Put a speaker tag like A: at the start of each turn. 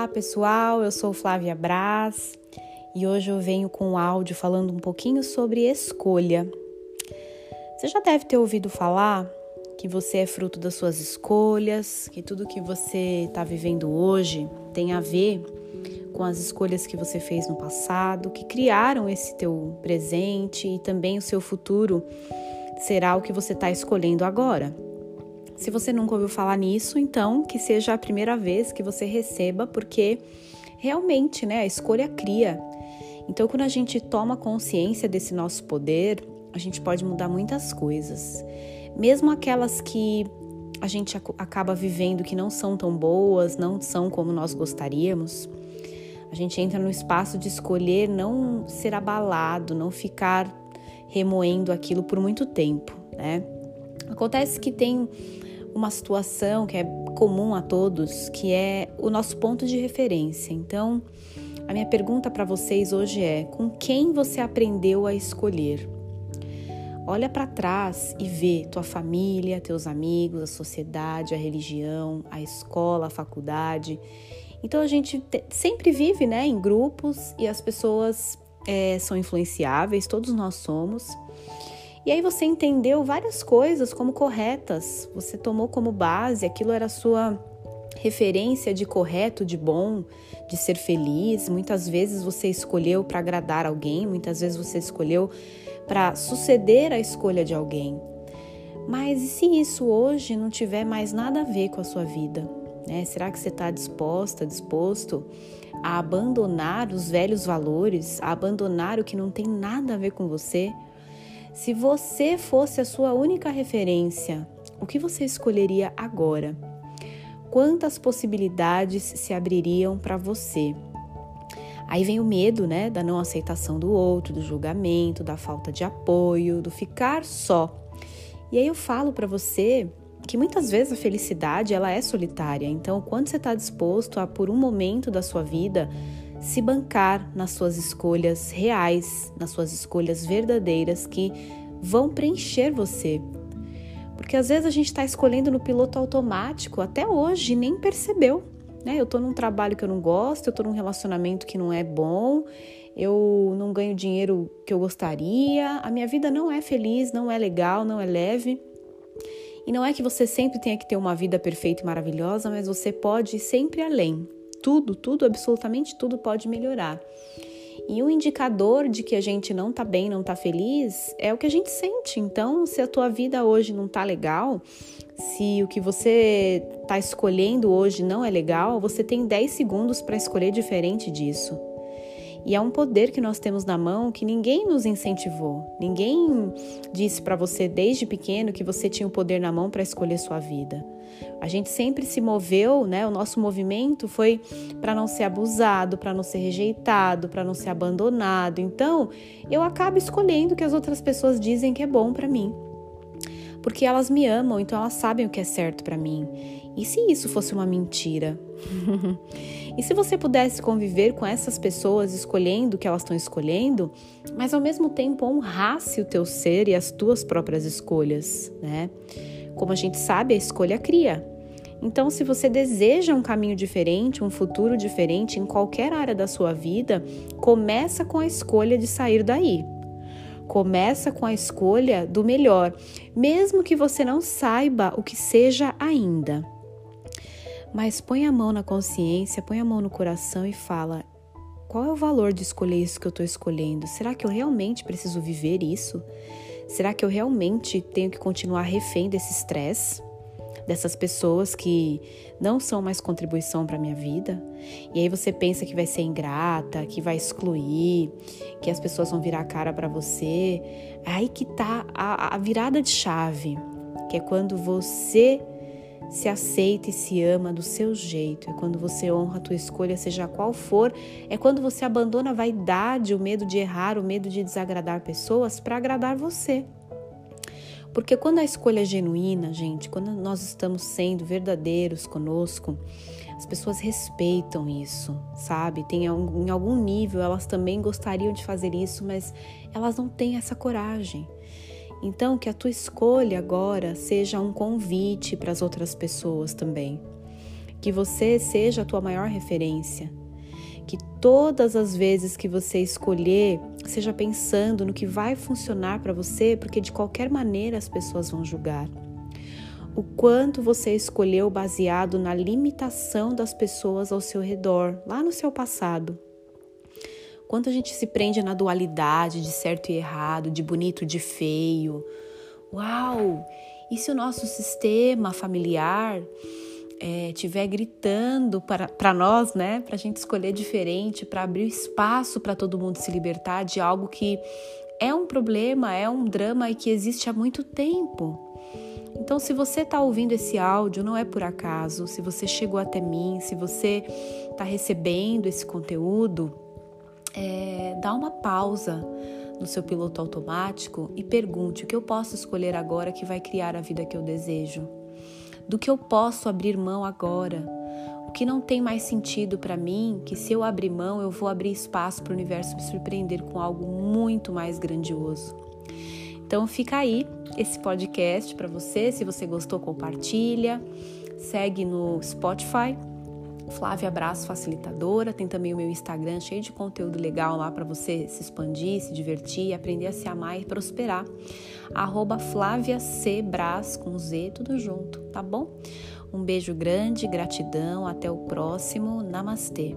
A: Olá pessoal, eu sou Flávia Braz e hoje eu venho com um áudio falando um pouquinho sobre escolha. Você já deve ter ouvido falar que você é fruto das suas escolhas, que tudo que você está vivendo hoje tem a ver com as escolhas que você fez no passado, que criaram esse teu presente e também o seu futuro será o que você está escolhendo agora. Se você nunca ouviu falar nisso, então que seja a primeira vez que você receba, porque realmente, né, a escolha cria. Então, quando a gente toma consciência desse nosso poder, a gente pode mudar muitas coisas. Mesmo aquelas que a gente acaba vivendo que não são tão boas, não são como nós gostaríamos, a gente entra no espaço de escolher não ser abalado, não ficar remoendo aquilo por muito tempo, né? Acontece que tem uma situação que é comum a todos, que é o nosso ponto de referência. Então, a minha pergunta para vocês hoje é: com quem você aprendeu a escolher? Olha para trás e vê tua família, teus amigos, a sociedade, a religião, a escola, a faculdade. Então a gente sempre vive, né, em grupos e as pessoas é, são influenciáveis, todos nós somos. E aí você entendeu várias coisas como corretas, você tomou como base, aquilo era a sua referência de correto, de bom, de ser feliz. Muitas vezes você escolheu para agradar alguém, muitas vezes você escolheu para suceder a escolha de alguém. Mas e se isso hoje não tiver mais nada a ver com a sua vida? Né? Será que você está disposta, disposto a abandonar os velhos valores, a abandonar o que não tem nada a ver com você? Se você fosse a sua única referência, o que você escolheria agora? Quantas possibilidades se abririam para você? Aí vem o medo, né, da não aceitação do outro, do julgamento, da falta de apoio, do ficar só. E aí eu falo para você que muitas vezes a felicidade ela é solitária. Então, quando você está disposto a por um momento da sua vida se bancar nas suas escolhas reais, nas suas escolhas verdadeiras que vão preencher você. Porque às vezes a gente está escolhendo no piloto automático até hoje nem percebeu. Né? Eu estou num trabalho que eu não gosto, eu estou num relacionamento que não é bom, eu não ganho dinheiro que eu gostaria, a minha vida não é feliz, não é legal, não é leve. E não é que você sempre tenha que ter uma vida perfeita e maravilhosa, mas você pode ir sempre além. Tudo, tudo, absolutamente tudo pode melhorar. E o indicador de que a gente não tá bem, não tá feliz, é o que a gente sente. Então, se a tua vida hoje não tá legal, se o que você tá escolhendo hoje não é legal, você tem 10 segundos para escolher diferente disso. E é um poder que nós temos na mão que ninguém nos incentivou. Ninguém disse para você desde pequeno que você tinha o poder na mão para escolher sua vida. A gente sempre se moveu, né? O nosso movimento foi para não ser abusado, para não ser rejeitado, para não ser abandonado. Então, eu acabo escolhendo o que as outras pessoas dizem que é bom para mim. Porque elas me amam, então elas sabem o que é certo para mim. E se isso fosse uma mentira? e se você pudesse conviver com essas pessoas escolhendo o que elas estão escolhendo, mas ao mesmo tempo honrasse o teu ser e as tuas próprias escolhas, né? Como a gente sabe, a escolha cria. Então, se você deseja um caminho diferente, um futuro diferente em qualquer área da sua vida, começa com a escolha de sair daí. Começa com a escolha do melhor, mesmo que você não saiba o que seja ainda. Mas põe a mão na consciência, põe a mão no coração e fala: qual é o valor de escolher isso que eu estou escolhendo? Será que eu realmente preciso viver isso? Será que eu realmente tenho que continuar refém desse estresse? Dessas pessoas que não são mais contribuição para minha vida? E aí você pensa que vai ser ingrata, que vai excluir, que as pessoas vão virar a cara para você. É aí que tá a, a virada de chave, que é quando você se aceita e se ama do seu jeito. É quando você honra a tua escolha, seja qual for. É quando você abandona a vaidade, o medo de errar, o medo de desagradar pessoas para agradar você. Porque quando a escolha é genuína, gente, quando nós estamos sendo verdadeiros conosco, as pessoas respeitam isso, sabe? Tem em algum nível elas também gostariam de fazer isso, mas elas não têm essa coragem. Então, que a tua escolha agora seja um convite para as outras pessoas também. que você seja a tua maior referência. Que todas as vezes que você escolher, seja pensando no que vai funcionar para você, porque de qualquer maneira as pessoas vão julgar. O quanto você escolheu baseado na limitação das pessoas ao seu redor, lá no seu passado. Quanto a gente se prende na dualidade de certo e errado, de bonito e de feio. Uau! E se o nosso sistema familiar é, tiver gritando para nós, né, para a gente escolher diferente, para abrir espaço para todo mundo se libertar de algo que é um problema, é um drama e que existe há muito tempo. Então, se você está ouvindo esse áudio, não é por acaso. Se você chegou até mim, se você está recebendo esse conteúdo, é, dá uma pausa no seu piloto automático e pergunte o que eu posso escolher agora que vai criar a vida que eu desejo do que eu posso abrir mão agora. O que não tem mais sentido para mim, que se eu abrir mão, eu vou abrir espaço para o universo me surpreender com algo muito mais grandioso. Então fica aí esse podcast para você. Se você gostou, compartilha. Segue no Spotify Flávia Abraço Facilitadora. Tem também o meu Instagram cheio de conteúdo legal lá para você se expandir, se divertir, aprender a se amar e prosperar. Arroba Flávia C. Brás com Z, tudo junto, tá bom? Um beijo grande, gratidão, até o próximo. Namastê.